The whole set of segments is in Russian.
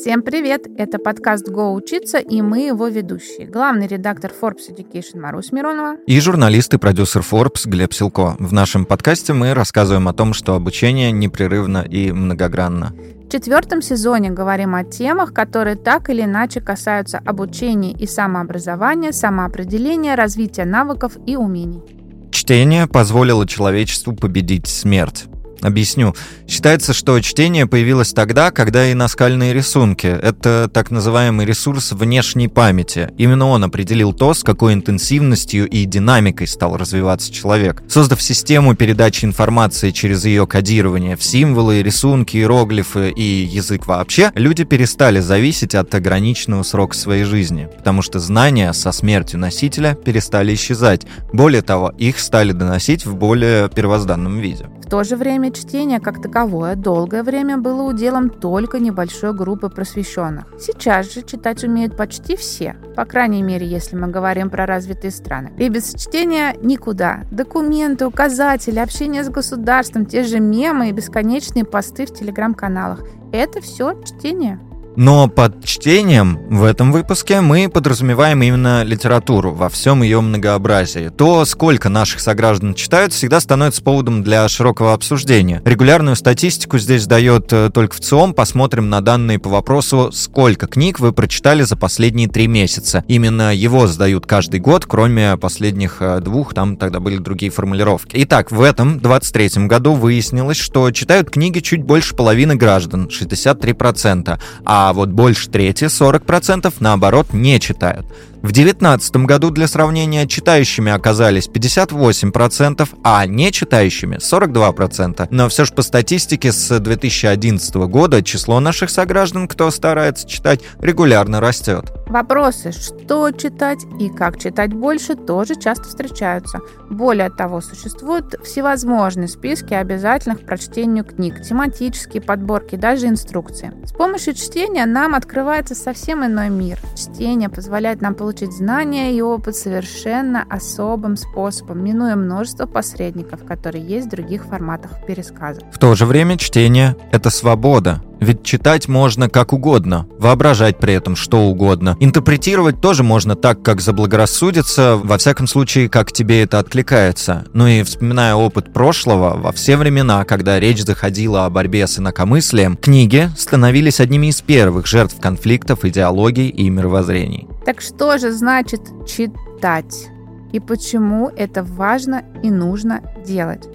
Всем привет! Это подкаст «Го учиться» и мы его ведущие. Главный редактор Forbes Education Марусь Миронова. И журналист и продюсер Forbes Глеб Силко. В нашем подкасте мы рассказываем о том, что обучение непрерывно и многогранно. В четвертом сезоне говорим о темах, которые так или иначе касаются обучения и самообразования, самоопределения, развития навыков и умений. Чтение позволило человечеству победить смерть. Объясню. Считается, что чтение появилось тогда, когда и наскальные рисунки. Это так называемый ресурс внешней памяти. Именно он определил то, с какой интенсивностью и динамикой стал развиваться человек. Создав систему передачи информации через ее кодирование в символы, рисунки, иероглифы и язык вообще, люди перестали зависеть от ограниченного срока своей жизни, потому что знания со смертью носителя перестали исчезать. Более того, их стали доносить в более первозданном виде. В то же время чтение как таковое долгое время было уделом только небольшой группы просвещенных. Сейчас же читать умеют почти все, по крайней мере, если мы говорим про развитые страны. И без чтения никуда. Документы, указатели, общение с государством, те же мемы и бесконечные посты в телеграм-каналах. Это все чтение. Но под чтением в этом выпуске мы подразумеваем именно литературу во всем ее многообразии. То, сколько наших сограждан читают, всегда становится поводом для широкого обсуждения. Регулярную статистику здесь дает э, только в ЦИОМ. Посмотрим на данные по вопросу, сколько книг вы прочитали за последние три месяца. Именно его сдают каждый год, кроме последних э, двух, там тогда были другие формулировки. Итак, в этом 23 году выяснилось, что читают книги чуть больше половины граждан, 63%, а а вот больше трети, 40%, наоборот, не читают. В 2019 году для сравнения читающими оказались 58%, а не читающими 42%. Но все же по статистике с 2011 года число наших сограждан, кто старается читать, регулярно растет. Вопросы, что читать и как читать больше, тоже часто встречаются. Более того, существуют всевозможные списки обязательных к прочтению книг, тематические подборки, даже инструкции. С помощью чтения нам открывается совсем иной мир. Чтение позволяет нам получить получить знания и опыт совершенно особым способом, минуя множество посредников, которые есть в других форматах пересказа. В то же время чтение — это свобода. Ведь читать можно как угодно, воображать при этом что угодно. Интерпретировать тоже можно так, как заблагорассудится, во всяком случае, как тебе это откликается. Ну и вспоминая опыт прошлого, во все времена, когда речь заходила о борьбе с инакомыслием, книги становились одними из первых жертв конфликтов, идеологий и мировоззрений. Так что же значит читать? И почему это важно и нужно делать?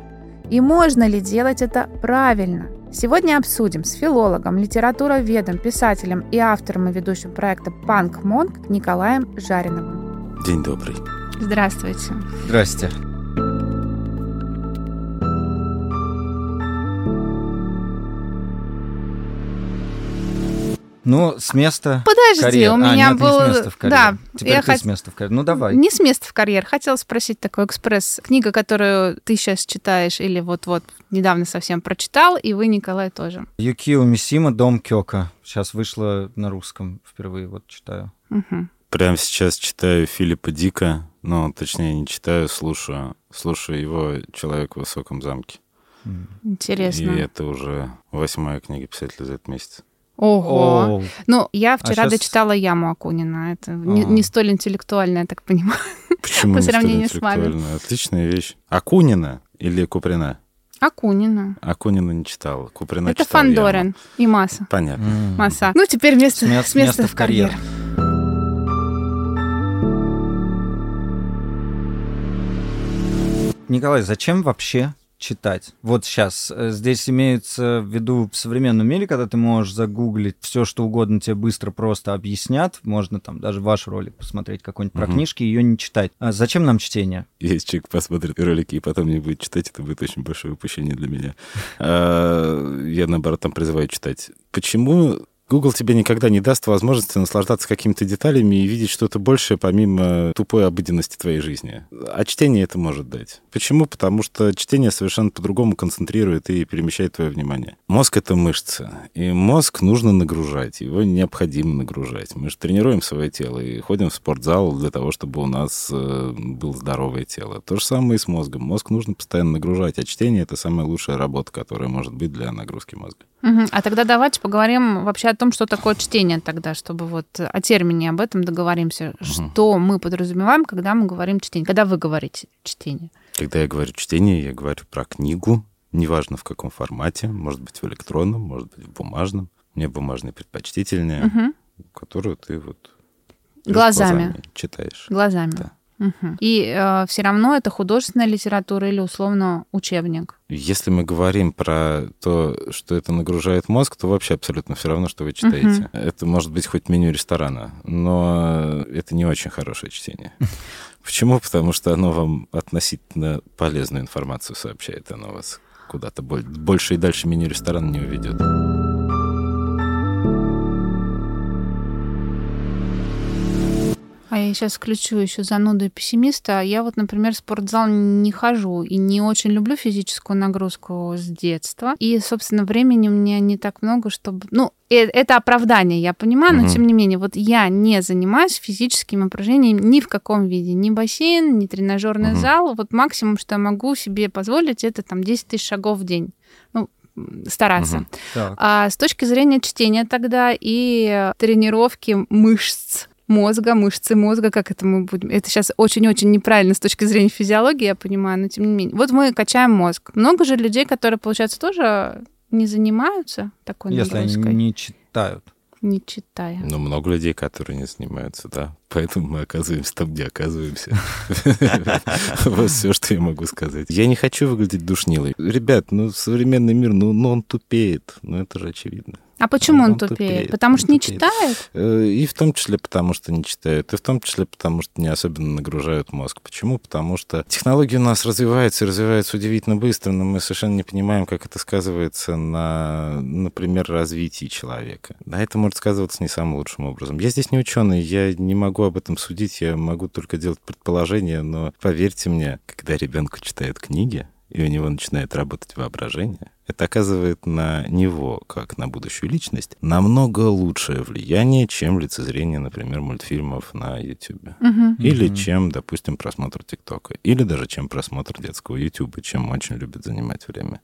И можно ли делать это правильно? Сегодня обсудим с филологом, литературоведом, писателем и автором и ведущим проекта «Панк Монк» Николаем Жариновым. День добрый. Здравствуйте. Здрасте. Ну, с места Подожди, карьер. у А, меня нет, был... не с места в карьер. Да, Теперь я ты хот- с места в карьер. Ну, давай. Не с места в карьер. Хотела спросить такой экспресс. Книга, которую ты сейчас читаешь или вот-вот недавно совсем прочитал, и вы, Николай, тоже. Юкио Мисима «Дом Кёка». Сейчас вышла на русском впервые, вот читаю. Мгм. Прямо сейчас читаю Филиппа Дика, ну, точнее, не читаю, слушаю. Слушаю его «Человек в высоком замке». Интересно. И это уже восьмая книга писателя за этот месяц. Ого. О, Ну, я вчера щас- дочитала «Яму Акунина». Это не, А. не столь интеллектуально, я так понимаю. Почему По не столь сравнению с вами. Отличная вещь. Акунина или Куприна? Акунина. Акунина не читал, Куприна Это читал «Яму». Фандорин и Масса. Понятно. м. Масса. Ну, теперь место, С мест- с места в карьер. Николай, зачем вообще читать? Вот сейчас э, здесь имеется в виду в современном мире, когда ты можешь загуглить все, что угодно, тебе быстро просто объяснят. Можно там даже ваш ролик посмотреть какой-нибудь про Мгм. книжки, ее не читать. А зачем нам чтение? Если человек посмотрит ролики и потом не будет читать, это будет очень большое упущение для меня. А, Я, наоборот, там призываю читать. Почему Google тебе никогда не даст возможности наслаждаться какими-то деталями и видеть что-то большее, помимо тупой обыденности твоей жизни. А чтение это может дать. Почему? Потому что чтение совершенно по-другому концентрирует и перемещает твое внимание. Мозг — это мышца, и мозг нужно нагружать, его необходимо нагружать. Мы же тренируем свое тело и ходим в спортзал для того, чтобы у нас э, было здоровое тело. То же самое и с мозгом. Мозг нужно постоянно нагружать, а чтение — это самая лучшая работа, которая может быть для нагрузки мозга. Мгм. А тогда давайте поговорим вообще о том, том, что такое чтение тогда, чтобы вот о термине об этом договоримся. Что мы подразумеваем, когда мы говорим чтение? Когда вы говорите чтение? Когда я говорю чтение, я говорю про книгу, неважно в каком формате, может быть в электронном, может быть в бумажном. Мне бумажный предпочтительнее, Мгм. которую ты вот Глазами. читаешь. Глазами. Да. Мгм. И все равно это художественная литература или условно учебник. Если мы говорим про то, что это нагружает мозг, то вообще абсолютно все равно, что вы читаете. Это может быть хоть меню ресторана, но это не очень хорошее чтение. Почему? Потому что оно вам относительно полезную информацию сообщает, оно вас куда-то боль- больше и дальше меню ресторана не уведет. А я сейчас включу еще зануду и пессимиста. Я вот, например, в спортзал не хожу и не очень люблю физическую нагрузку с детства. И, собственно, времени у меня не так много, чтобы... Ну, э- это оправдание, я понимаю, но Мгм. тем не менее, вот я не занимаюсь физическими упражнениями ни в каком виде. Ни бассейн, ни тренажерный Мгм. зал. Вот максимум, что я могу себе позволить, это там 10 тысяч шагов в день. Ну, стараться. Так. А с точки зрения чтения тогда и тренировки мышц мозга, мышцы мозга, как это мы будем... Это сейчас очень-очень неправильно с точки зрения физиологии, я понимаю, но тем не менее. Вот мы качаем мозг. Много же людей, которые, получается, тоже не занимаются такой Если они нагрузкой, не читают. не читая. Ну, много людей, которые не занимаются, да. Поэтому мы оказываемся там, где оказываемся. Вот все, что я могу сказать. Я не хочу выглядеть душнилой. Ребят, ну, современный мир, ну, ну он тупеет. Ну, это же очевидно. А почему он, Он тупеет? тупеет, Потому он что не тупеет. читает? Э, И в том числе потому, что не читают, и в том числе потому, что не особенно нагружают мозг. Почему? Потому что технологии у нас развиваются и развиваются удивительно быстро, но мы совершенно не понимаем, как это сказывается на, например, развитии человека. Да, это может сказываться не самым лучшим образом. Я здесь не ученый, я не могу об этом судить, я могу только делать предположения, но поверьте мне, когда ребенку читают книги, и у него начинает работать воображение, это оказывает на него, как на будущую личность, намного лучшее влияние, чем лицезрение, например, мультфильмов на YouTube. Мгм. Или Мгм. чем, допустим, просмотр ТикТока. Или даже чем просмотр детского YouTube, чем очень любит занимать время.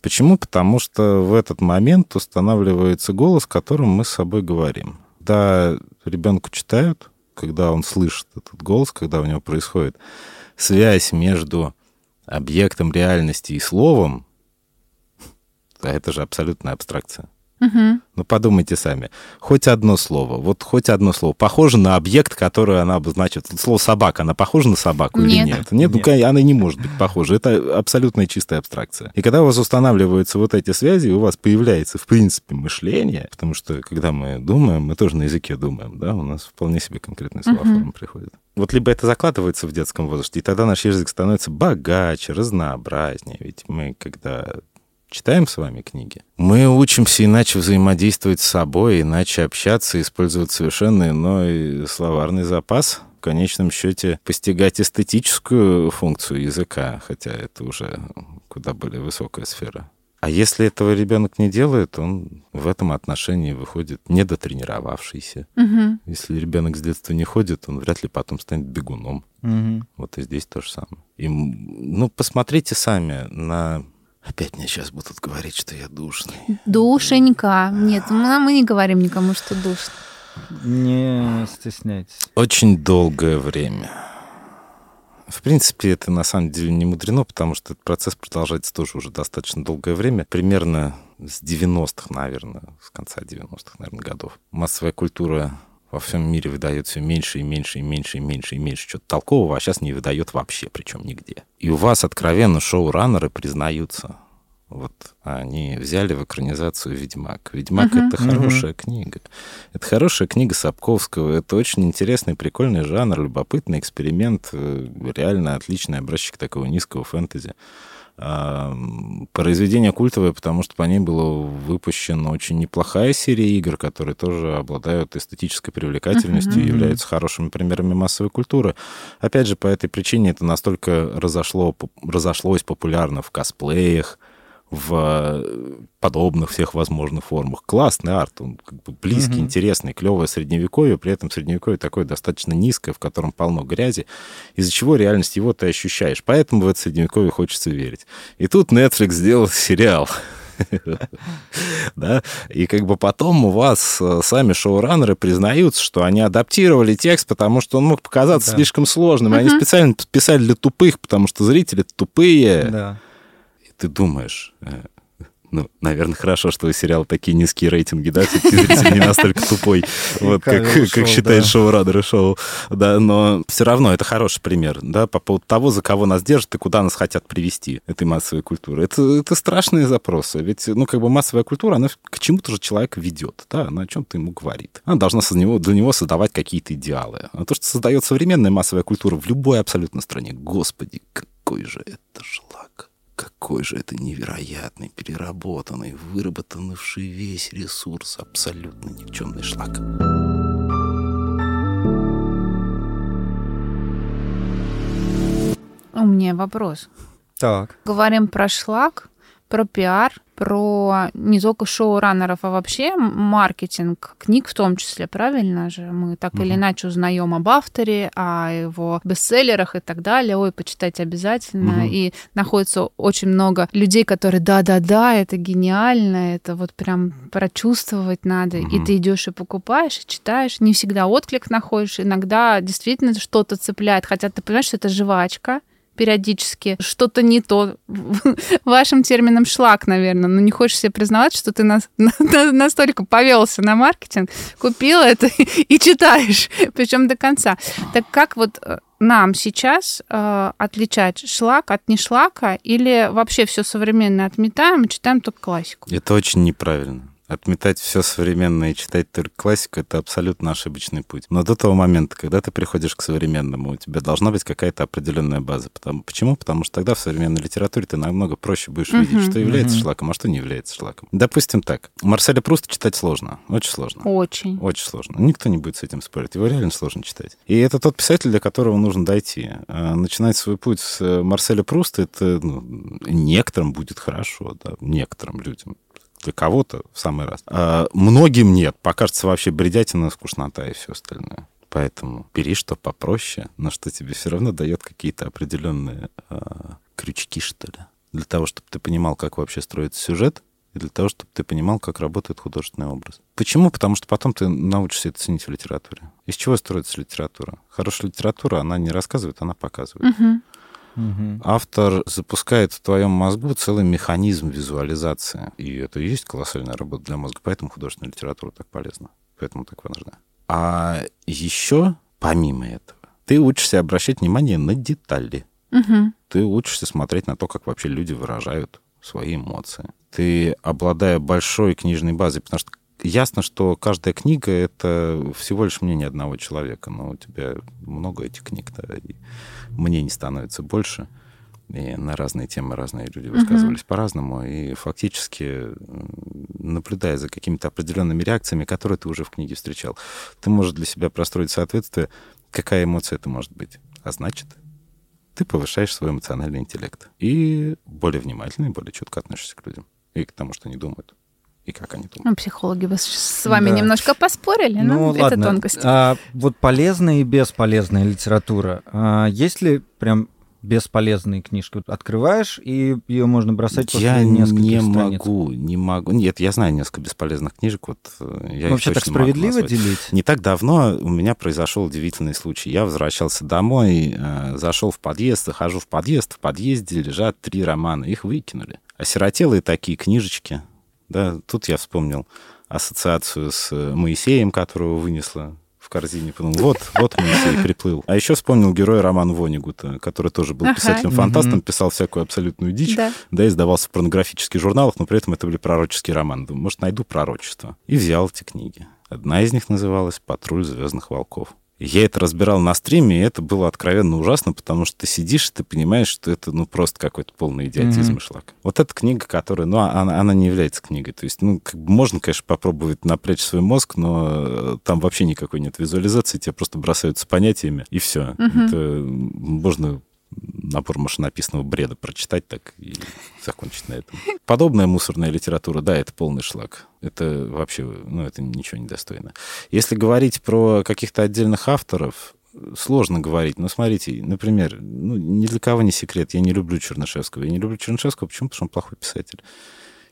Почему? Потому что в этот момент устанавливается голос, которым мы с собой говорим. Да, ребенку читают, когда он слышит этот голос, когда у него происходит связь между объектом реальности и словом, а это же абсолютная абстракция. Мгм. Ну, подумайте сами. Хоть одно слово, вот хоть одно слово, похоже на объект, который она обозначит. Слово «собака», она похожа на собаку или Нет. нет? Нет, ну, Нет. она не может быть похожа. Это абсолютная чистая абстракция. И когда у вас устанавливаются вот эти связи, у вас появляется, в принципе, мышление, потому что, когда мы думаем, мы тоже на языке думаем, да, у нас вполне себе конкретные слова Мгм. формы приходят. Вот либо это закладывается в детском возрасте, и тогда наш язык становится богаче, разнообразнее. Ведь мы, когда читаем с вами книги, мы учимся иначе взаимодействовать с собой, иначе общаться, использовать совершенно иной словарный запас. В конечном счете постигать эстетическую функцию языка, хотя это уже куда более высокая сфера. А если этого ребенок не делает, он в этом отношении выходит недотренировавшийся. Мгм. Если ребенок с детства не ходит, он вряд ли потом станет бегуном. Мгм. Вот и здесь то же самое. И, ну, посмотрите сами на... Опять мне сейчас будут говорить, что я душный. Душенька. Нет, мы не говорим никому, что душно. Не стесняйтесь. Очень долгое время. В принципе, это на самом деле не мудрено, потому что этот процесс продолжается тоже уже достаточно долгое время. Примерно с 90-х, наверное, с конца 90-х, наверное, годов. Массовая культура во всем мире выдает все меньше и меньше и меньше и меньше и меньше чего-то толкового, а сейчас не выдает вообще, причем нигде. И у вас откровенно шоураннеры признаются. Вот они взяли в экранизацию «Ведьмак». «Ведьмак» Мгм. это хорошая книга. Это хорошая книга Сапковского. Это очень интересный, прикольный жанр, любопытный эксперимент. э, Реально отличный образчик такого низкого фэнтези. А, Произведение культовое, потому что по ней была выпущена очень неплохая серия игр, которые тоже обладают эстетической привлекательностью и Мгм. являются хорошими примерами массовой культуры. Опять же, по этой причине это настолько разошло, разошлось популярно в косплеях, в э, подобных всех возможных формах. Классный арт, он как бы близкий, Мгм. интересный, клевое средневековье, при этом средневековье такое достаточно низкое, в котором полно грязи, из-за чего реальность его ты ощущаешь. Поэтому в это средневековье хочется верить. И тут Netflix сделал сериал Да? И как бы потом у вас э, сами шоураннеры признаются, что они адаптировали текст, потому что он мог показаться Да. слишком сложным. И они специально писали для тупых, потому что зрители тупые. Да. И ты думаешь, э, ну, наверное, хорошо, что у сериала такие низкие рейтинги, да, все-таки зритель не настолько тупой, вот как, считает да. шоураннеры шоу, да, но все равно это хороший пример, да, по поводу того, за кого нас держат и куда нас хотят привести этой массовой культуры. Это, это страшные запросы, ведь, ну, как бы массовая культура, она к чему-то же человека ведет, да, она о чем-то ему говорит. Она должна со- него, для него создавать какие-то идеалы. А то, что создает современная массовая культура в любой абсолютно стране, господи, какой же это шлак. Какой же это невероятный, переработанный, выработанный весь ресурс, абсолютно никчемный шлак. У меня вопрос. Так. Говорим про шлак, про пиар, про не только шоураннеров, а вообще маркетинг книг в том числе, правильно же? Мы так или иначе узнаем об авторе, о его бестселлерах и так далее. Ой, почитать обязательно. Мгм. И находится очень много людей, которые да-да-да, это гениально, это вот прям прочувствовать надо. И Мгм. ты идешь и покупаешь, и читаешь. Не всегда отклик находишь, иногда действительно что-то цепляет, хотя ты понимаешь, что это жвачка, периодически что-то не то. Вашим термином шлак, наверное. Но не хочешь себе признавать, что ты нас- на- настолько повелся на маркетинг, купил это и читаешь, причем до конца. Так как вот э, нам сейчас э, отличать шлак от нешлака или вообще все современное отметаем и читаем только классику? Это очень неправильно. Отметать все современное и читать только классику — это абсолютно ошибочный путь. Но до того момента, когда ты приходишь к современному, у тебя должна быть какая-то определенная база. Потому, почему? Потому что тогда в современной литературе ты намного проще будешь Мгм. видеть, что является Мгм. шлаком, а что не является шлаком. Допустим так. Марселя Пруста читать сложно. Очень сложно. Очень. Очень сложно. Никто не будет с этим спорить. Его реально сложно читать. И это тот писатель, до которого нужно дойти. А Начинать свой путь с Марселя Пруста, это ну, некоторым будет хорошо, да, некоторым людям. Для кого-то в самый раз. А многим нет. Покажется вообще бредятина, скучнота и все остальное. Поэтому бери что попроще, но что тебе все равно дает какие-то определенные а, крючки, что ли. Для того, чтобы ты понимал, как вообще строится сюжет, и для того, чтобы ты понимал, как работает художественный образ. Почему? Потому что потом ты научишься это ценить в литературе. Из чего строится литература? Хорошая литература, она не рассказывает, она показывает. Мгм. Автор запускает в твоем мозгу целый механизм визуализации. И это и есть колоссальная работа для мозга. Поэтому художественная литература так полезна. Поэтому так важна. А еще, помимо этого, ты учишься обращать внимание на детали. Ты учишься смотреть на то, как вообще люди выражают свои эмоции. Ты, обладая большой книжной базой, потому что ясно, что каждая книга — это всего лишь мнение одного человека, но у тебя много этих книг, да, и мнений становится больше, и на разные темы разные люди высказывались по-разному, и фактически, наблюдая за какими-то определенными реакциями, которые ты уже в книге встречал, ты можешь для себя простроить соответствие, какая эмоция это может быть. А значит, ты повышаешь свой эмоциональный интеллект. И более внимательно и более четко относишься к людям. И к тому, что они думают. И как они думают. Ну, психологи бы с- вами Да. немножко поспорили, но Ну, это ладно. тонкость. А вот полезная и бесполезная литература. А есть ли прям бесполезные книжки? Открываешь, и ее можно бросать после Я нескольких не страниц. могу, не могу. Нет, я знаю несколько бесполезных книжек. Вот э, я Вообще так справедливо делить? Не так давно у меня произошел удивительный случай. Я возвращался домой, э, зашел в подъезд, захожу в подъезд, в подъезде лежат три романа, их выкинули. Осиротелые такие книжечки. Да, тут я вспомнил ассоциацию с э, Моисеем, которого вынесла в корзине. Подумал, вот, вот Моисей приплыл. А еще вспомнил героя Романа Вонигута, который тоже был Ага. писателем-фантастом, писал всякую абсолютную дичь Да. да, издавался в порнографических журналах, но при этом это были пророческие романы. Думаю, может, найду пророчество. И взял эти книги. Одна из них называлась «Патруль звездных волков». Я это разбирал на стриме, и это было откровенно ужасно, потому что ты сидишь, и ты понимаешь, что это ну просто какой-то полный идиотизм Мгм. и шлак. Вот эта книга, которая, ну, она, она не является книгой. То есть, ну, как бы можно, конечно, попробовать напрячь свой мозг, но э, там вообще никакой нет визуализации, тебе просто бросаются понятиями, и все. Мгм. Это можно набор машинописного бреда прочитать так и закончить на этом. Подобная мусорная литература, да, это полный шлак. Это вообще, ну, это ничего не достойно. Если говорить про каких-то отдельных авторов, сложно говорить. Но смотрите, например, ну, ни для кого не секрет, я не люблю Чернышевского. Я не люблю Чернышевского, почему? Потому что он плохой писатель.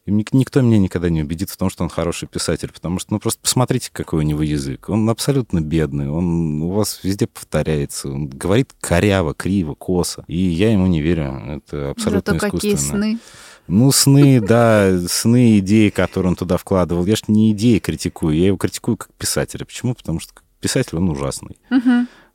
И никто меня никогда не убедит в том, что он хороший писатель, потому что, ну, просто посмотрите, какой у него язык. Он абсолютно бедный, он у вас везде повторяется, он говорит коряво, криво, косо. И я ему не верю, это абсолютно Зато искусственно. какие сны. Ну, сны, да, сны, идеи, которые он туда вкладывал. Я же не идеи критикую, я его критикую как писателя. Почему? Потому что писатель он ужасный.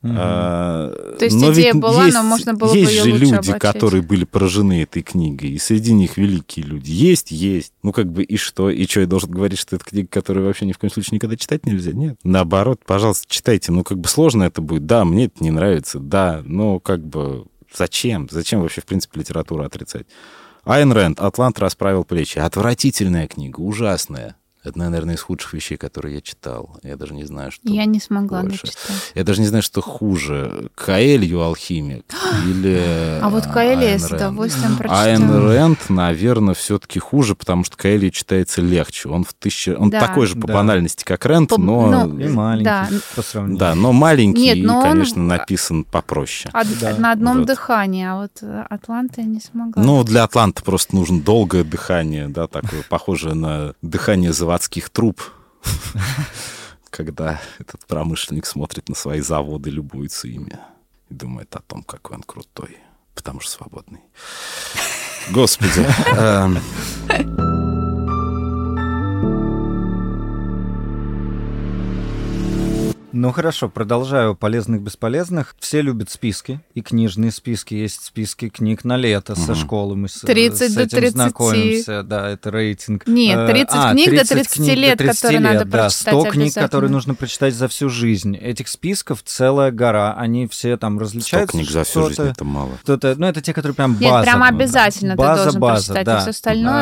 А, То есть но идея ведь была, есть, но можно было бы есть её же люди, облачить. которые были поражены этой книгой, и среди них великие люди. Есть, есть. Ну, как бы, и что? И что, я должен говорить, что это книга, которую вообще ни в коем случае никогда читать нельзя? Нет. Наоборот, пожалуйста, читайте. Ну, как бы сложно это будет. Да, мне это не нравится. Да, но как бы зачем? Зачем вообще, в принципе, литературу отрицать? Айн Рэнд «Атлант расправил плечи». Отвратительная книга, ужасная. Это, наверное, из худших вещей, которые я читал. Я даже не знаю, что... Я не смогла больше. дочитать. Я даже не знаю, что хуже. Каэлью алхимик или А вот Каэли я Айн с удовольствием Айн прочитала. Рэнд, наверное, все-таки хуже, потому что Каэлью читается легче. Он в тысяча... Он Да. такой же по Да. банальности, как Рэнд, По- но... ну, И маленький Да. по сравнению. Да, но маленький Нет, и, но он- конечно, написан попроще. Од- Да, на одном вот. дыхании, а вот э, Атланта я не смогла. Ну, для Атланта просто нужно долгое дыхание, да, такое похожее на дыхание заводских труб, когда этот промышленник смотрит на свои заводы, любуется ими и думает о том, какой он крутой, потому что свободный. Господи. Ну хорошо, продолжаю полезных-бесполезных. Все любят списки, и книжные списки. Есть списки книг на лето со Мгм. школы. Мы с, 30 с до этим 30. знакомимся. Да, это рейтинг. Нет, Э, 30 а, книг до 30 30 книг до лет, 30 которые надо лет, да, прочитать 100 книг, которые нужно прочитать за всю жизнь. Этих списков целая гора. Они все там различаются. книг за всю жизнь это мало. что-то- ну, это те, которые прям Нет, база. прям ну, да. обязательно база, ты должен база, прочитать, да. а все остальное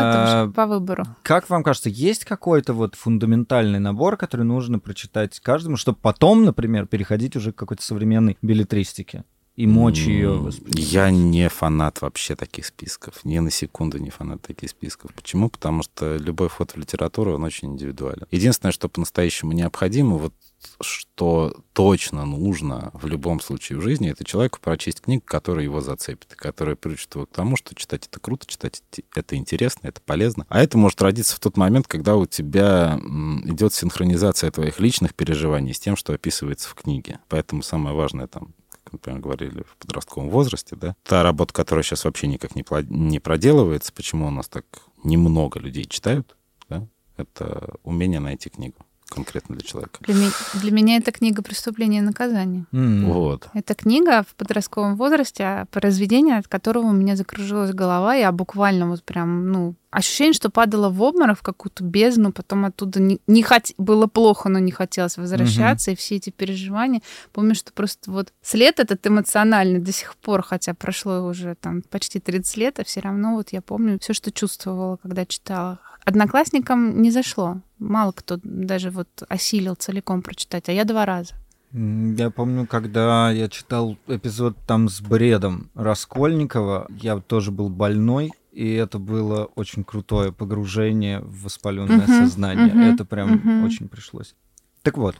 А, по выбору. Как вам кажется, есть какой-то вот фундаментальный набор, который нужно прочитать каждому, чтобы потом, например, переходить уже к какой-то современной билетристике и мочь ее? Я не фанат вообще таких списков. Ни на секунду не фанат таких списков. Почему? Потому что любой вход в литературу, он очень индивидуален. Единственное, что по-настоящему необходимо, вот что точно нужно в любом случае в жизни, это человеку прочесть книгу, которая его зацепит, и которая приучит его к тому, что читать это круто, читать это интересно, это полезно. А это может родиться в тот момент, когда у тебя идет синхронизация твоих личных переживаний с тем, что описывается в книге. Поэтому самое важное там например, говорили в подростковом возрасте, да, та работа, которая сейчас вообще никак не, не проделывается, почему у нас так немного людей читают, да, это умение найти книгу конкретно для человека. Для, ми- для меня это книга «Преступление и наказание». М. Вот. Это книга в подростковом возрасте, а произведение, от которого у меня закружилась голова. Я буквально вот прям, ну, ощущение, что падала в обморок в какую-то бездну, потом оттуда не, не хот... было плохо, но не хотелось возвращаться, и все эти переживания. Помню, что просто вот след этот эмоциональный до сих пор, хотя прошло уже там почти 30 лет, а все равно вот я помню все, что чувствовала, когда читала. Одноклассникам не зашло. Мало кто даже вот осилил целиком прочитать, а я два раза. Я помню, когда я читал эпизод там с бредом Раскольникова, я тоже был больной, и это было очень крутое погружение в воспаленное Мгм, сознание. мгм, Это прям мгм. очень пришлось. Так вот,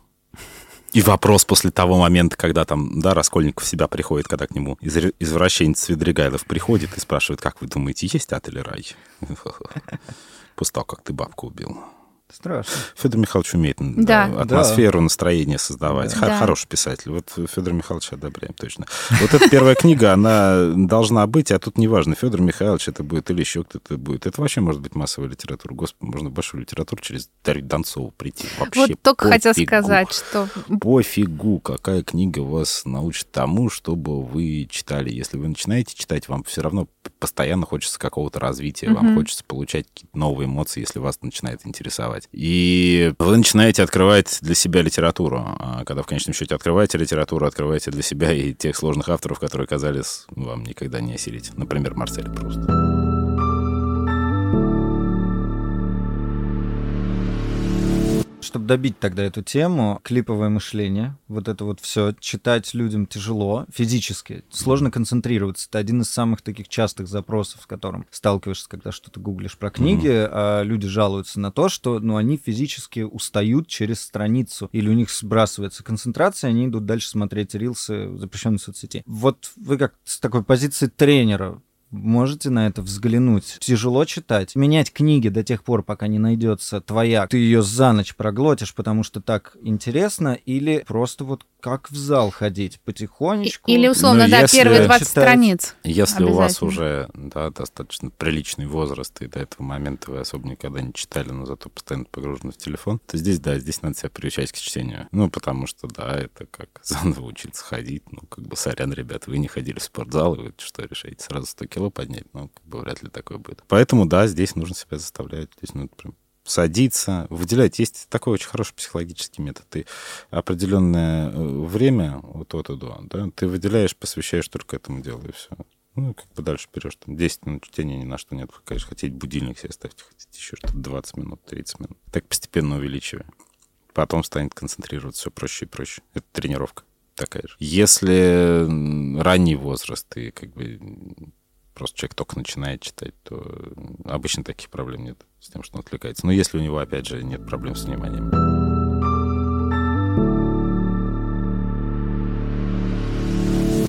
И вопрос после того момента, когда там, да, Раскольников в себя приходит, когда к нему изр- извращенец Свидригайлов приходит и спрашивает, как вы думаете, есть ад или рай? После того, как ты бабку убил. Страшно. Федор Михайлович умеет Да. да, атмосферу, настроение создавать. Да. Хо- Да. Хороший писатель. Вот Федор Михайлович одобряем точно. Вот эта первая книга, она должна быть, а тут неважно, Федор Михайлович это будет или еще кто-то будет. Это вообще может быть массовая литература. Господи, можно большую литературу через Дарью Донцову прийти. Вообще вот только хотел сказать, что Пофигу, какая книга вас научит тому, чтобы вы читали. Если вы начинаете читать, вам все равно постоянно хочется какого-то развития, вам хочется получать какие-то новые эмоции, если вас начинает интересовать. И вы начинаете открывать для себя литературу. А когда в конечном счете открываете литературу, открываете для себя и тех сложных авторов, которые казались вам никогда не осилить. Например, Марсель Пруст. Чтобы добить тогда эту тему, клиповое мышление, вот это вот все, читать людям тяжело физически, сложно концентрироваться. Это один из самых таких частых запросов, с которым сталкиваешься, когда что-то гуглишь про книги, а люди жалуются на то, что ну, они физически устают через страницу, или у них сбрасывается концентрация, они идут дальше смотреть рилсы запрещенной соцсети. Вот вы как с такой позиции тренера можете на это взглянуть. Тяжело читать. Менять книги до тех пор, пока не найдется твоя. Ты ее за ночь проглотишь, потому что так интересно, или просто вот как в зал ходить потихонечку. Или, условно, Ну, да, если первые 20 читать- страниц. Если у вас уже да, достаточно приличный возраст, и до этого момента вы особо никогда не читали, но зато постоянно погружены в телефон, то здесь, да, здесь надо себя приучать к чтению. Ну, потому что, да, это как заново учиться ходить. Ну, как бы, сорян, ребят, вы не ходили в спортзал, и вы что решаете, сразу 100 кило поднять? Ну, как бы, вряд ли такое будет. Поэтому, да, здесь нужно себя заставлять. Здесь нужно прям садиться, выделять. Есть такой очень хороший психологический метод. Ты определенное э, время, вот от и до, да, ты выделяешь, посвящаешь только этому делу, и все. Ну, как бы дальше берешь там 10 минут чтения, ни на что. Вы, конечно, хотите будильник себе ставьте, хотите еще что-то 20 минут, 30 минут. Так постепенно увеличивая. Потом станет концентрироваться все проще и проще. Это тренировка такая же. Если ранний возраст и как бы просто человек только начинает читать, то обычно таких проблем нет с тем, что он отвлекается. Но если у него, опять же, нет проблем с вниманием.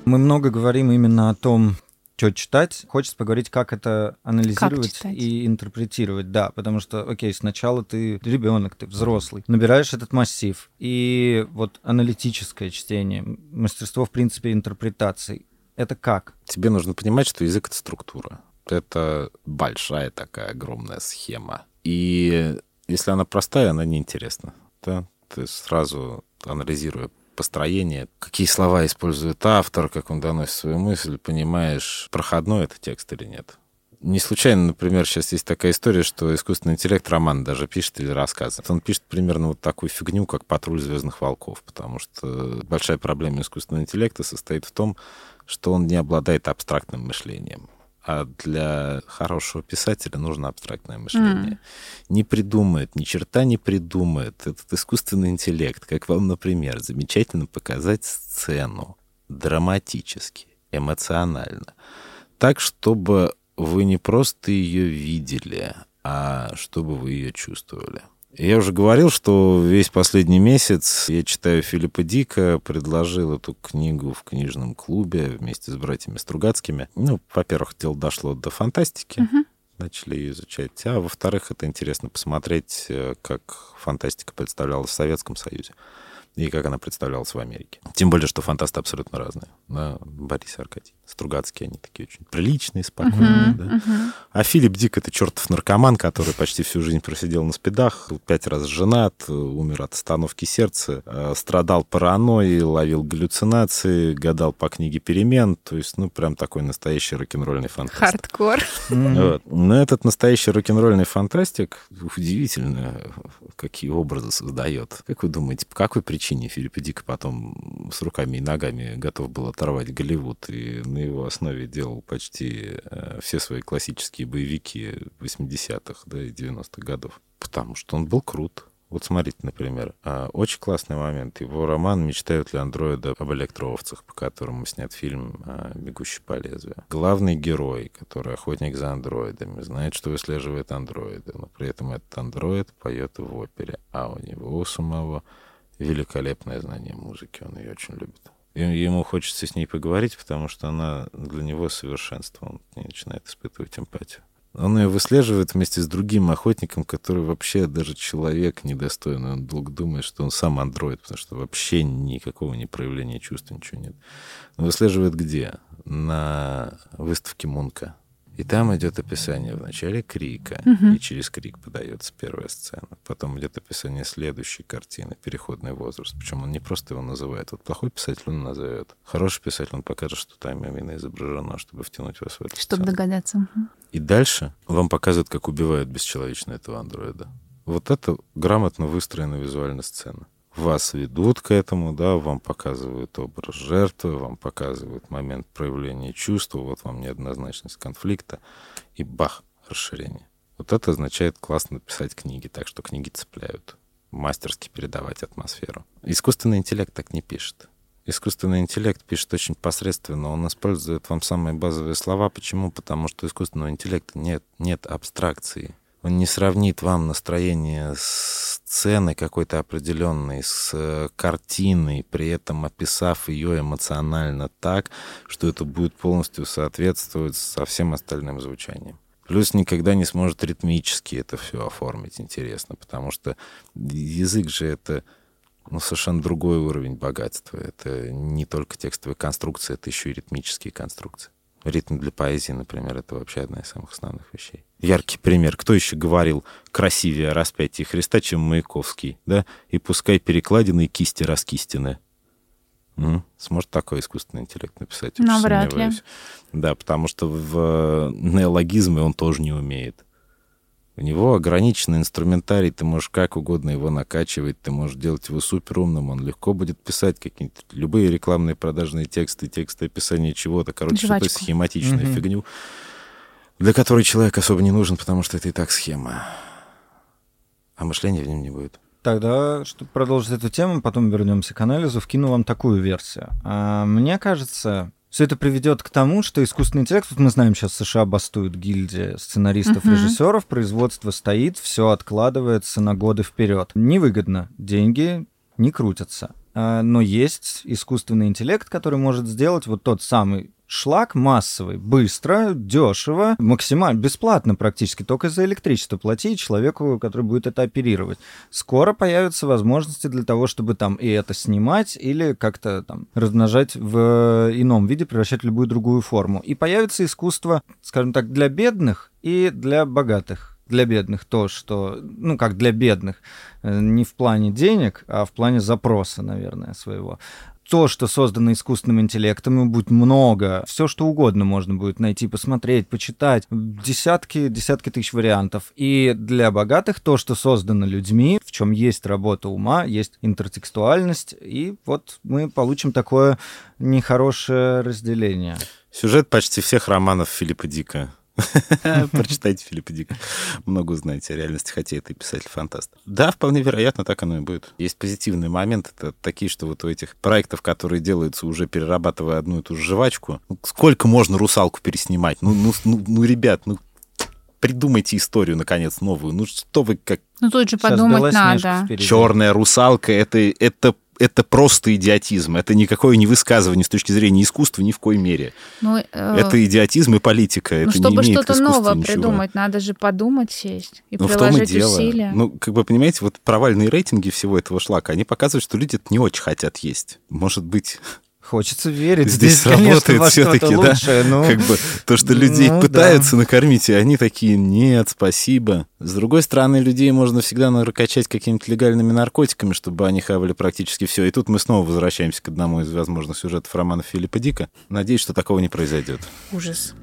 Мы много говорим именно о том, что читать. Хочется поговорить, как это анализировать читать. и интерпретировать. Да, потому что, окей, сначала ты ребенок, ты взрослый, набираешь этот массив. И вот аналитическое чтение, мастерство, в принципе, интерпретаций. Это как? Тебе нужно понимать, что язык — это структура. Это большая такая огромная схема. И если она простая, она неинтересна. Да? Ты сразу, анализируя построение, какие слова использует автор, как он доносит свою мысль, понимаешь, проходной это текст или нет. Не случайно, например, сейчас есть такая история, что искусственный интеллект роман даже пишет или рассказывает. Он пишет примерно вот такую фигню, как «Патруль звездных волков», потому что большая проблема искусственного интеллекта состоит в том, что он не обладает абстрактным мышлением. А для хорошего писателя нужно абстрактное мышление. Не придумает, ни черта не придумает этот искусственный интеллект, как вам, например, замечательно показать сцену драматически, эмоционально, так, чтобы вы не просто ее видели, а чтобы вы ее чувствовали. Я уже говорил, что весь последний месяц я читаю Филиппа Дика, предложил эту книгу в книжном клубе вместе с братьями Стругацкими. Ну, во-первых, дело дошло до фантастики, начали ее изучать, а во-вторых, это интересно посмотреть, э, как фантастика представлялась в Советском Союзе и как она представлялась в Америке. Тем более, что фантасты абсолютно разные. Да, Борис Аркадий. Стругацкие, они такие очень приличные, спокойные. да. А Филипп Дик — это чертов наркоман, который почти всю жизнь просидел на спидах, был пять раз женат, умер от остановки сердца, э, страдал паранойей, ловил галлюцинации, гадал по книге «Перемен». То есть, ну, прям такой настоящий рок-н-ролльный фантаст. Хардкор. Вот. Но этот настоящий рок-н-ролльный фантастик удивительно, какие образы создает. Как вы думаете, по какой причине Филипп Дик потом с руками и ногами готов был оторвать Голливуд и его основе делал почти э, все свои классические боевики 80-х да, и 90-х годов? Потому что он был крут. Вот смотрите, например, а, очень классный момент. Его роман «Мечтают ли андроиды об электроовцах», по которому снят фильм а, «Бегущий по лезвию». Главный герой, который охотник за андроидами, знает, что выслеживает андроиды, но при этом этот андроид поет в опере, а у него у самого великолепное знание музыки, он ее очень любит. И ему хочется с ней поговорить, потому что она для него совершенство, он начинает испытывать эмпатию. Он ее выслеживает вместе с другим охотником, который вообще даже человек недостойный. Он долго думает, что он сам андроид, потому что вообще никакого не проявления чувств, ничего нет. Он выслеживает где? На выставке Мунка. И там идет описание в начале крика, и через крик подается первая сцена. Потом идет описание следующей картины, переходный возраст. Причем он не просто его называет. Вот плохой писатель он назовет. Хороший писатель он покажет, что там именно изображено, чтобы втянуть вас в эту Чтобы сцену. догадаться. И дальше вам показывают, как убивают бесчеловечно этого андроида. Вот это грамотно выстроена визуальная сцена. Вас ведут к этому, да, вам показывают образ жертвы, вам показывают момент проявления чувства, вот вам неоднозначность конфликта, и бах, расширение. Вот это означает классно писать книги, так что книги цепляют, мастерски передавать атмосферу. Искусственный интеллект так не пишет. Искусственный интеллект пишет очень посредственно, он использует вам самые базовые слова. Почему? Потому что искусственного интеллекта нет, нет абстракции. Он не сравнит вам настроение сцены какой-то определенной с э, картиной, при этом описав ее эмоционально так, что это будет полностью соответствовать со всем остальным звучанием. Плюс никогда не сможет ритмически это все оформить интересно, потому что язык же это ну, совершенно другой уровень богатства. Это не только текстовые конструкции, это еще и ритмические конструкции. Ритм для поэзии, например, это вообще одна из самых основных вещей. Яркий пример. Кто еще говорил красивее распятие Христа, чем Маяковский, да? И пускай перекладины и кисти раскистины. М? Сможет такой искусственный интеллект написать? Навряд ли. Да, потому что в неологизмы он тоже не умеет. У него ограниченный инструментарий, ты можешь как угодно его накачивать, ты можешь делать его суперумным, он легко будет писать какие-нибудь любые рекламные продажные тексты, тексты описания чего-то, короче, что-то схематичную угу. фигню, для которой человек особо не нужен, потому что это и так схема. А мышления в нем не будет. Тогда, чтобы продолжить эту тему, потом вернемся к анализу, вкину вам такую версию. А, мне кажется, все это приведет к тому, что искусственный интеллект, вот мы знаем, сейчас США бастуют гильдия сценаристов, uh-huh. режиссеров, производство стоит, все откладывается на годы вперед. Невыгодно, деньги не крутятся. А, но есть искусственный интеллект, который может сделать вот тот самый шлак массовый, быстро, дешево, максимально, бесплатно практически, только за электричество платить человеку, который будет это оперировать. Скоро появятся возможности для того, чтобы там и это снимать или как-то там размножать в ином виде, превращать в любую другую форму. И появится искусство, скажем так, для бедных и для богатых для бедных то, что, ну, как для бедных, э, не в плане денег, а в плане запроса, наверное, своего то, что создано искусственным интеллектом, будет много, все что угодно можно будет найти, посмотреть, почитать, десятки, десятки тысяч вариантов. И для богатых то, что создано людьми, в чем есть работа ума, есть интертекстуальность, и вот мы получим такое нехорошее разделение. Сюжет почти всех романов Филиппа Дика. Прочитайте Филиппа Дика. Много узнаете о реальности, хотя это и писатель-фантаст. Да, вполне вероятно, так оно и будет. Есть позитивные моменты, это такие, что вот у этих проектов, которые делаются уже перерабатывая одну и ту же жвачку, ну, сколько можно русалку переснимать? Ну, ну, ну, ну ребят, ну придумайте историю, наконец, новую. Ну, что вы как... Ну, тут же подумать надо. Черная русалка, это, это это просто идиотизм. Это никакое не высказывание с точки зрения искусства ни в коей мере. Ну, э... Это идиотизм и политика. Ну, это чтобы что-то новое ничего. придумать, надо же подумать, сесть и ну, приложить в том и дело. усилия. Ну, как бы, понимаете, вот провальные рейтинги всего этого шлака, они показывают, что люди не очень хотят есть. Может быть, Хочется верить. Здесь, Здесь работает все-таки, да? Ну, как бы то, что людей ну, пытаются да. накормить, и они такие, нет, спасибо. С другой стороны, людей можно всегда накачать какими-то легальными наркотиками, чтобы они хавали практически все. И тут мы снова возвращаемся к одному из возможных сюжетов романа Филиппа Дика. Надеюсь, что такого не произойдет. Ужас.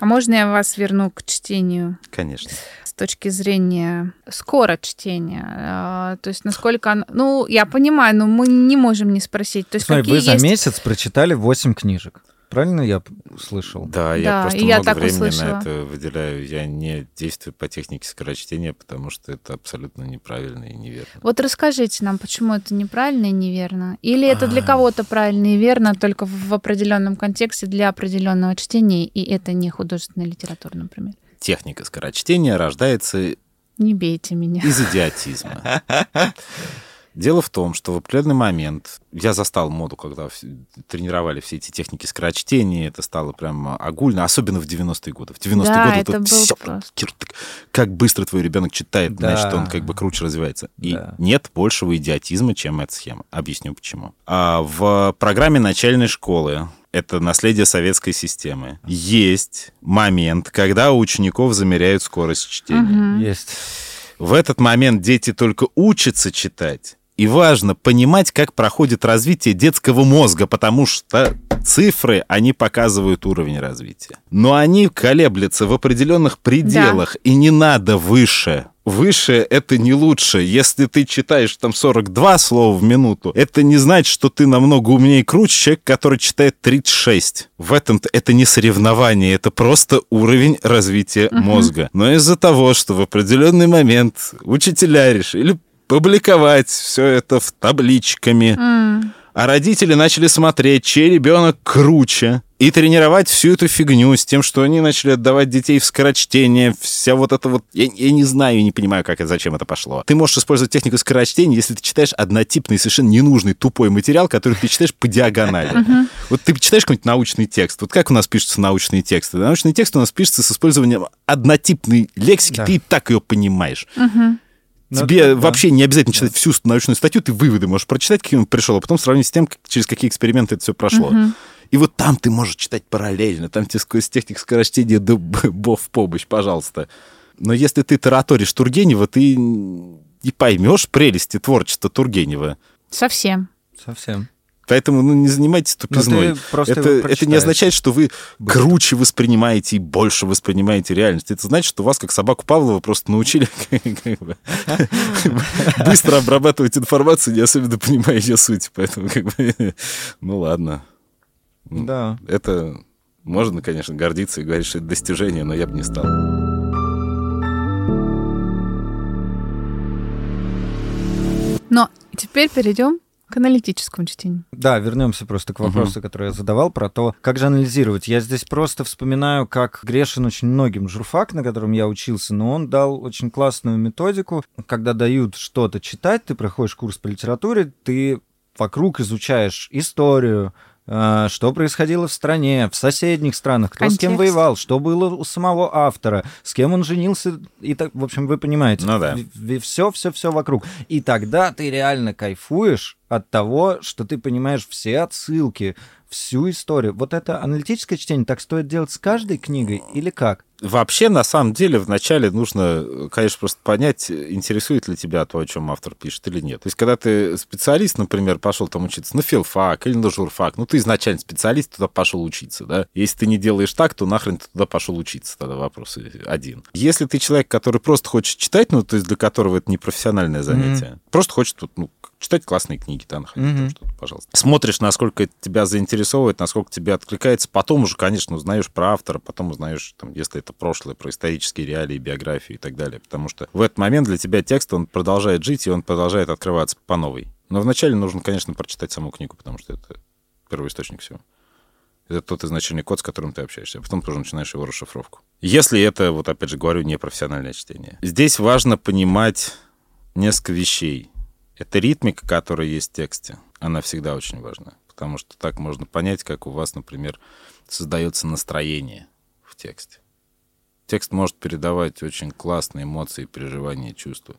А можно я вас верну к чтению? Конечно точки зрения скоро чтения. А, то есть насколько... Ну, я понимаю, но мы не можем не спросить. То есть Смотри, какие вы за есть... месяц прочитали 8 книжек. Правильно я услышал? Да, я да, просто я много так времени услышала. на это выделяю. Я не действую по технике скорочтения, потому что это абсолютно неправильно и неверно. Вот расскажите нам, почему это неправильно и неверно? Или это для кого-то правильно и верно, только в определенном контексте для определенного чтения, и это не художественная литература, например? Техника скорочтения рождается не бейте меня. Из идиотизма. Дело в том, что в определенный момент я застал моду, когда тренировали все эти техники скорочтения, это стало прям огульно, особенно в 90-е годы. В 90-е да, годы это, это все, просто... как быстро твой ребенок читает, да. значит, он как бы круче развивается. И да. нет большего идиотизма, чем эта схема. Объясню почему. А в программе начальной школы это наследие советской системы. Есть момент, когда у учеников замеряют скорость чтения. Угу. Есть. В этот момент дети только учатся читать. И важно понимать, как проходит развитие детского мозга, потому что цифры, они показывают уровень развития. Но они колеблются в определенных пределах, да. и не надо выше выше это не лучше. Если ты читаешь там 42 слова в минуту, это не значит, что ты намного умнее и круче человек, который читает 36. В этом это не соревнование, это просто уровень развития uh-huh. мозга. Но из-за того, что в определенный момент учителя решили публиковать все это в табличками, mm А родители начали смотреть, чей ребенок круче, и тренировать всю эту фигню с тем, что они начали отдавать детей в скорочтение, вся вот это вот... Я, я не знаю и не понимаю, как и зачем это пошло. Ты можешь использовать технику скорочтения, если ты читаешь однотипный, совершенно ненужный, тупой материал, который ты читаешь по диагонали. Вот ты читаешь какой-нибудь научный текст. Вот как у нас пишутся научные тексты? Научный текст у нас пишется с использованием однотипной лексики, ты и так ее понимаешь. Ну, Тебе это да. вообще не обязательно читать всю научную статью, ты выводы можешь прочитать, каким он пришел, а потом сравнить с тем, как- через какие эксперименты это все прошло. И вот там ты можешь читать параллельно, там тебе сквозь техник скорочтения да б- бог в помощь, пожалуйста. Но если ты тараторишь Тургенева, ты не поймешь прелести творчества Тургенева. Совсем. Совсем. Поэтому ну, не занимайтесь тупизной. это, это не означает, что вы круче воспринимаете и больше воспринимаете реальность. Это значит, что вас, как собаку Павлова, просто научили быстро обрабатывать информацию, не особенно понимая ее суть. Поэтому, как бы, ну ладно. Да. Это можно, конечно, гордиться и говорить, что это достижение, но я бы не стал. Но теперь перейдем к аналитическому чтению. Да, вернемся просто к вопросу, который я задавал про то, как же анализировать. Я здесь просто вспоминаю, как грешен очень многим журфак, на котором я учился, но он дал очень классную методику. Когда дают что-то читать, ты проходишь курс по литературе, ты вокруг изучаешь историю, что происходило в стране, в соседних странах, кто с кем Контекст. воевал, что было у самого автора, с кем он женился, и так, в общем, вы понимаете. Ну да. Все, все, все вокруг. И тогда ты реально кайфуешь от того, что ты понимаешь все отсылки, всю историю. Вот это аналитическое чтение так стоит делать с каждой книгой или как? Вообще, на самом деле, вначале нужно, конечно, просто понять, интересует ли тебя то, о чем автор пишет или нет. То есть, когда ты специалист, например, пошел там учиться на филфак или на журфак, ну, ты изначально специалист, туда пошел учиться, да. Если ты не делаешь так, то нахрен ты туда пошел учиться, тогда вопрос один. Если ты человек, который просто хочет читать, ну, то есть для которого это не профессиональное занятие, просто хочет ну, читать классные книги, да, находить там Мгм. что-то, пожалуйста. Смотришь, насколько это тебя заинтересовывает, насколько тебе откликается, потом уже, конечно, узнаешь про автора, потом узнаешь, там, если это прошлое, про исторические реалии, биографию и так далее. Потому что в этот момент для тебя текст, он продолжает жить, и он продолжает открываться по новой. Но вначале нужно, конечно, прочитать саму книгу, потому что это первоисточник всего. Это тот изначальный код, с которым ты общаешься, а потом тоже начинаешь его расшифровку. Если это, вот опять же говорю, не профессиональное чтение. Здесь важно понимать несколько вещей. Это ритмика, которая есть в тексте, она всегда очень важна, потому что так можно понять, как у вас, например, создается настроение в тексте. Текст может передавать очень классные эмоции, переживания, чувства.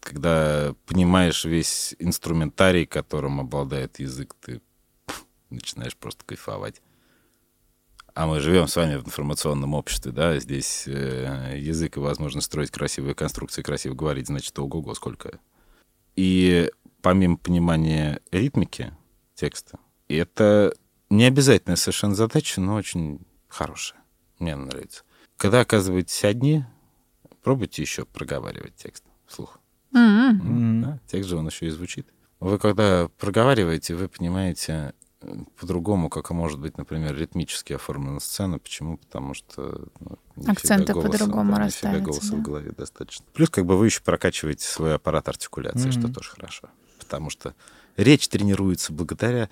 Когда понимаешь весь инструментарий, которым обладает язык, ты начинаешь просто кайфовать. А мы живем с вами в информационном обществе, да, здесь э, язык и возможность строить красивые конструкции, красиво говорить, значит, ого-го, сколько. И помимо понимания ритмики текста, это не обязательная совершенно задача, но очень хорошая. Мне она нравится. Когда оказываетесь одни, пробуйте еще проговаривать текст вслух. М-м. Мгм. Да, текст же он еще и звучит. Вы когда проговариваете, вы понимаете э, по-другому, как может быть, например, ритмически оформлена сцена. Почему? Потому что ну, не Акценты по-другому да, расставятся, голоса да. в голове достаточно. Плюс как бы вы еще прокачиваете свой аппарат артикуляции, что Мгм. тоже хорошо. Потому что речь тренируется благодаря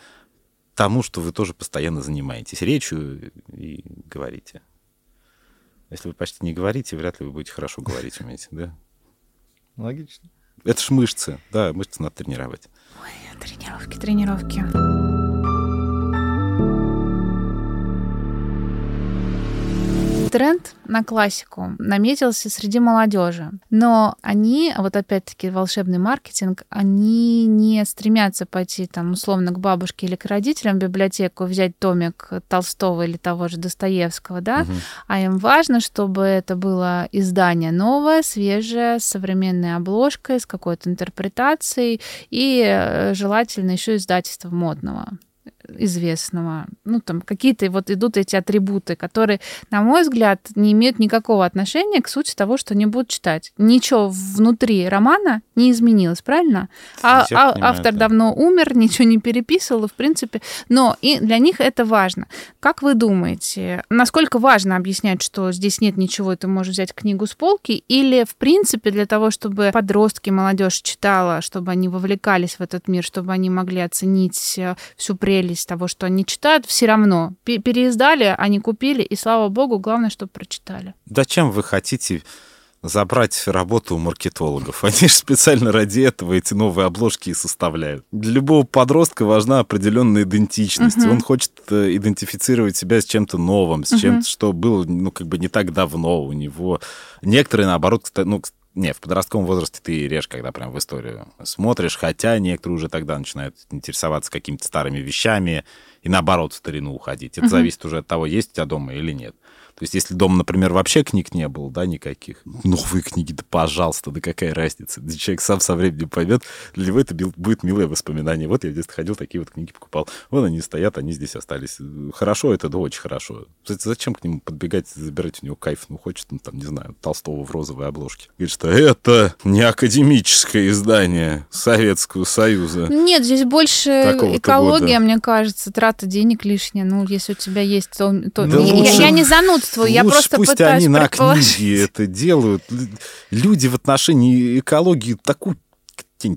тому, что вы тоже постоянно занимаетесь речью и говорите. Если вы почти не говорите, вряд ли вы будете хорошо говорить уметь, да? Логично. Это ж мышцы, да, мышцы надо тренировать. Тренировки, тренировки. Тренд на классику наметился среди молодежи, но они, вот опять-таки волшебный маркетинг, они не стремятся пойти там условно к бабушке или к родителям в библиотеку, взять томик Толстого или того же Достоевского, да, Мгм. а им важно, чтобы это было издание новое, свежее, с современной обложкой, с какой-то интерпретацией и э, желательно еще издательство модного. Известного. Ну, там какие-то вот идут эти атрибуты, которые, на мой взгляд, не имеют никакого отношения к сути того, что они будут читать. Ничего внутри романа не изменилось, правильно? А, а понимаю, автор да. давно умер, ничего не переписывал, в принципе. Но и для них это важно. Как вы думаете, насколько важно объяснять, что здесь нет ничего, ты можешь взять книгу с полки, или, в принципе, для того, чтобы подростки, молодежь читала, чтобы они вовлекались в этот мир, чтобы они могли оценить э, всю прелесть того, что они читают, все равно. Переиздали, они купили, и слава богу, главное, чтобы прочитали. Зачем вы хотите забрать работу у маркетологов. Они же специально ради этого эти новые обложки и составляют. Для любого подростка важна определенная идентичность. Uh-huh. Он хочет э, идентифицировать себя с чем-то новым, с uh-huh. чем-то, что было, ну, как бы не так давно у него. Некоторые, наоборот, ну, не, в подростковом возрасте ты режь, когда прям в историю смотришь, хотя некоторые уже тогда начинают интересоваться какими-то старыми вещами и наоборот в старину уходить. Это uh-huh. зависит уже от того, есть у тебя дома или нет. То есть, если дома, например, вообще книг не было, да, никаких, новые книги, да пожалуйста, да какая разница. Да человек сам со временем поймет, для него это будет милое воспоминание. Вот я в детстве ходил, такие вот книги покупал. Вон они стоят, они здесь остались. Хорошо это, да, очень хорошо. Зачем к нему подбегать, забирать у него кайф? Ну, хочет, ну, там, не знаю, Толстого в розовой обложке. Говорит, что это не академическое издание Советского Союза. Нет, здесь больше экология, года. мне кажется, трата денег лишняя. Ну, если у тебя есть, то... то... Да я, лучше... я не зануд чувствую, я просто пусть пытаюсь они на книге это делают. Люди в отношении экологии такую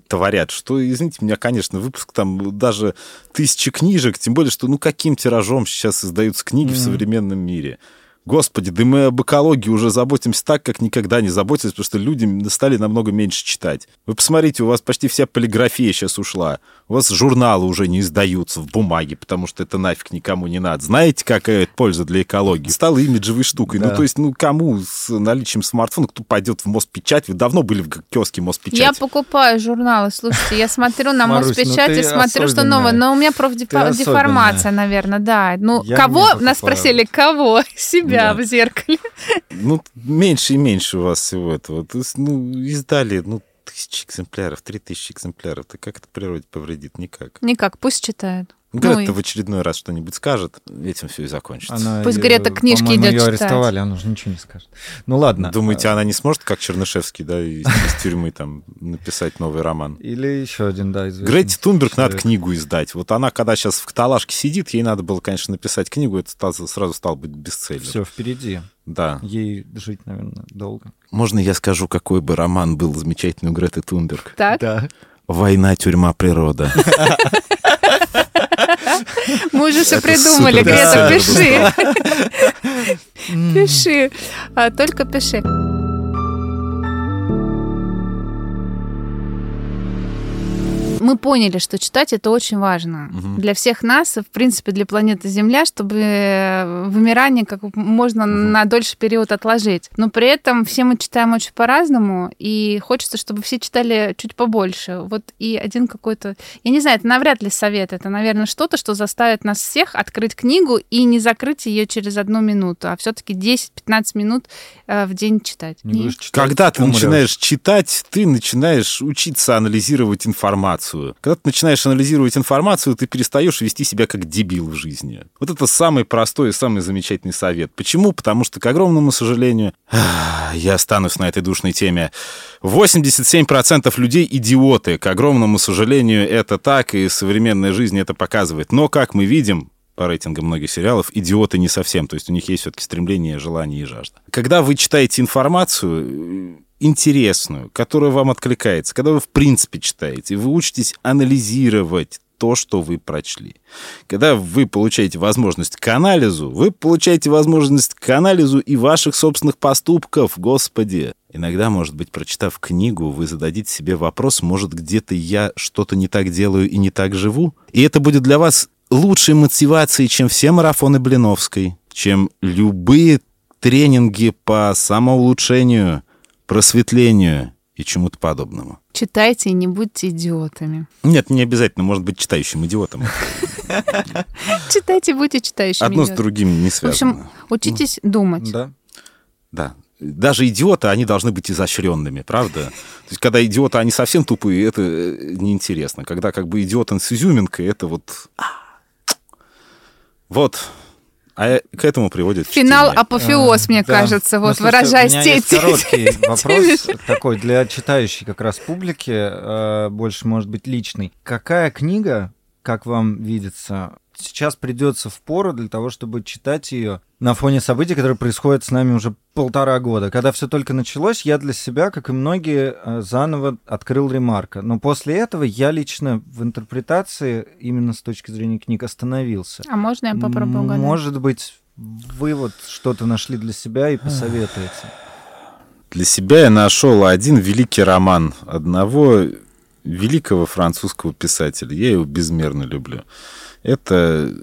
творят, что, извините меня, конечно, выпуск там даже тысячи книжек, тем более, что ну каким тиражом сейчас издаются книги mm-hmm. в современном мире. Господи, да мы об экологии уже заботимся так, как никогда не заботились, потому что люди стали намного меньше читать. Вы посмотрите, у вас почти вся полиграфия сейчас ушла. У вас журналы уже не издаются в бумаге, потому что это нафиг никому не надо. Знаете, какая это польза для экологии? Стала имиджевой штукой. Ну, да. Ну, то есть, ну, кому с наличием смартфона, кто пойдет в Моспечать? Вы давно были в киоске Моспечать? Я покупаю журналы, слушайте, я смотрю на ну Моспечать и смотрю, что новое. Но у меня профдеформация, наверное, да. Ну, кого? Нас спросили, кого? Себя себя да. в зеркале. Ну, меньше и меньше у вас всего этого. То есть, ну, издали, ну, тысячи экземпляров, три тысячи экземпляров. Так как это природе повредит? Никак. Никак, пусть читают. Грета ну, и... в очередной раз что-нибудь скажет, этим все и закончится. Она, Пусть Грета книжки идет ее читать. арестовали, она уже ничего не скажет. Ну ладно. Думаете, она не сможет, как Чернышевский, да, из, из тюрьмы там написать новый роман? Или еще один, да, известный. Грете Тунберг надо книгу издать. Вот она, когда сейчас в каталажке сидит, ей надо было, конечно, написать книгу, это сразу стал быть бестселлер. Все впереди. Да. Ей жить, наверное, долго. Можно я скажу, какой бы роман был замечательный у Греты Тунберг? Так. Да. «Война, тюрьма, природа». Мы уже все придумали, Грета, пиши. Пиши, а, только пиши. Мы поняли, что читать это очень важно угу. для всех нас, в принципе, для планеты Земля, чтобы вымирание как можно угу. на дольший период отложить. Но при этом все мы читаем очень по-разному, и хочется, чтобы все читали чуть побольше. Вот и один какой-то... Я не знаю, это навряд ли совет, это, наверное, что-то, что заставит нас всех открыть книгу и не закрыть ее через одну минуту, а все-таки 10-15 минут э, в день читать. Не читать Когда ты умрешь. начинаешь читать, ты начинаешь учиться анализировать информацию информацию. Когда ты начинаешь анализировать информацию, ты перестаешь вести себя как дебил в жизни. Вот это самый простой и самый замечательный совет. Почему? Потому что, к огромному сожалению, я останусь на этой душной теме. 87% людей идиоты. К огромному сожалению, это так, и современная жизнь это показывает. Но, как мы видим, по рейтингам многих сериалов, идиоты не совсем. То есть у них есть все-таки стремление, желание и жажда. Когда вы читаете информацию, интересную, которая вам откликается, когда вы в принципе читаете, вы учитесь анализировать то, что вы прочли. Когда вы получаете возможность к анализу, вы получаете возможность к анализу и ваших собственных поступков, Господи. Иногда, может быть, прочитав книгу, вы зададите себе вопрос, может, где-то я что-то не так делаю и не так живу? И это будет для вас лучшей мотивацией, чем все марафоны Блиновской, чем любые тренинги по самоулучшению, просветлению и чему-то подобному. Читайте и не будьте идиотами. Нет, не обязательно, может быть, читающим идиотом. Читайте, будьте читающим Одно с другим не связано. В общем, учитесь думать. Да. Да. Даже идиоты, они должны быть изощренными, правда? То есть, когда идиоты, они совсем тупые, это э, неинтересно. Когда как бы идиот с изюминкой, это вот Вот. А к этому приводит Финал чтение. апофеоз, мне Да. кажется, Ну, вот слушайте, выражаясь те- те- короткий вопрос теми такой для читающей как раз публики, э, больше, может быть, личный. Какая книга, как вам видится, сейчас придется в пору для того, чтобы читать ее на фоне событий, которые происходят с нами уже полтора года. Когда все только началось, я для себя, как и многие, э, заново открыл ремарка. Но после этого я лично в интерпретации, именно с точки зрения книг, остановился. А можно я попробую угадать? Может быть, вы вот что-то нашли для себя и посоветуете. Для себя я нашел один великий роман одного великого французского писателя. Я его безмерно люблю. Это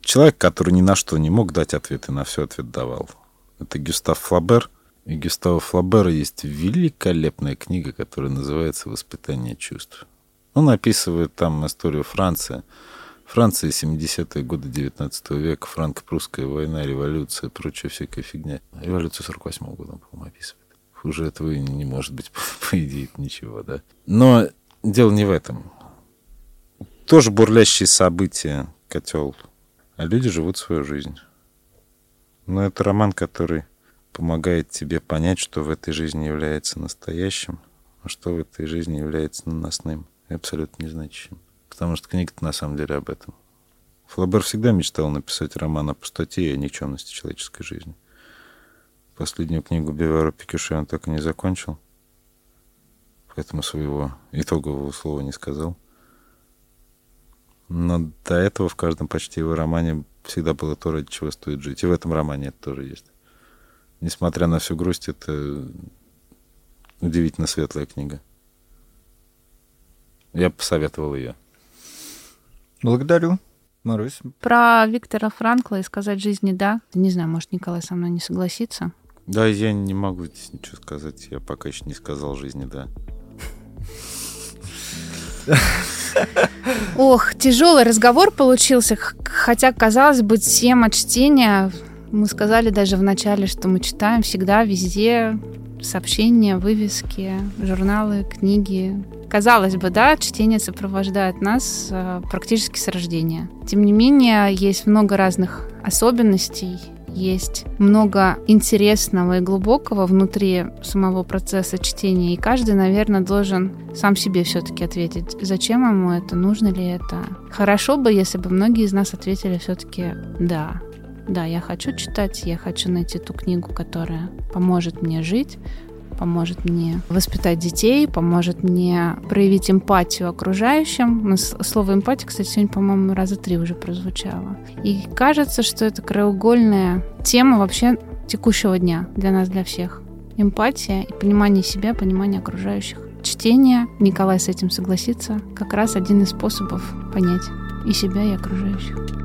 человек, который ни на что не мог дать ответы, на все ответ давал. Это Гюстав Флабер. И Гюстава Флабера есть великолепная книга, которая называется «Воспитание чувств». Он описывает там историю Франции. Франция 70-е годы 19 века, франко-прусская война, революция, прочая всякая фигня. Революцию 48 года, по-моему, описывает. Хуже этого и не может быть, по идее, ничего, да. Но дело не в этом. Тоже бурлящие события, котел. А люди живут свою жизнь. Но это роман, который помогает тебе понять, что в этой жизни является настоящим, а что в этой жизни является наносным и абсолютно незначащим. Потому что книга-то на самом деле об этом. Флабер всегда мечтал написать роман о пустоте и о никчемности человеческой жизни. Последнюю книгу Бевера Пикюше он так и не закончил, поэтому своего итогового слова не сказал. Но до этого в каждом почти его романе всегда было то, ради чего стоит жить. И в этом романе это тоже есть. Несмотря на всю грусть, это удивительно светлая книга. Я бы посоветовал ее. Благодарю. Марусь, Про Виктора Франкла и сказать жизни да. Не знаю, может, Николай со мной не согласится. Да, я не могу здесь ничего сказать. Я пока еще не сказал жизни, да. Ох, тяжелый разговор получился, хотя, казалось бы, тема чтения, мы сказали даже в начале, что мы читаем всегда, везде, сообщения, вывески, журналы, книги. Казалось бы, да, чтение сопровождает нас э, практически с рождения. Тем не менее, есть много разных особенностей, есть много интересного и глубокого внутри самого процесса чтения, и каждый, наверное, должен сам себе все-таки ответить, зачем ему это, нужно ли это. Хорошо бы, если бы многие из нас ответили все-таки да. Да, я хочу читать, я хочу найти ту книгу, которая поможет мне жить, поможет мне воспитать детей, поможет мне проявить эмпатию окружающим. У нас слово эмпатия, кстати, сегодня, по-моему, раза три уже прозвучало. И кажется, что это краеугольная тема вообще текущего дня для нас, для всех. Эмпатия и понимание себя, понимание окружающих. Чтение, Николай с этим согласится, как раз один из способов понять и себя, и окружающих.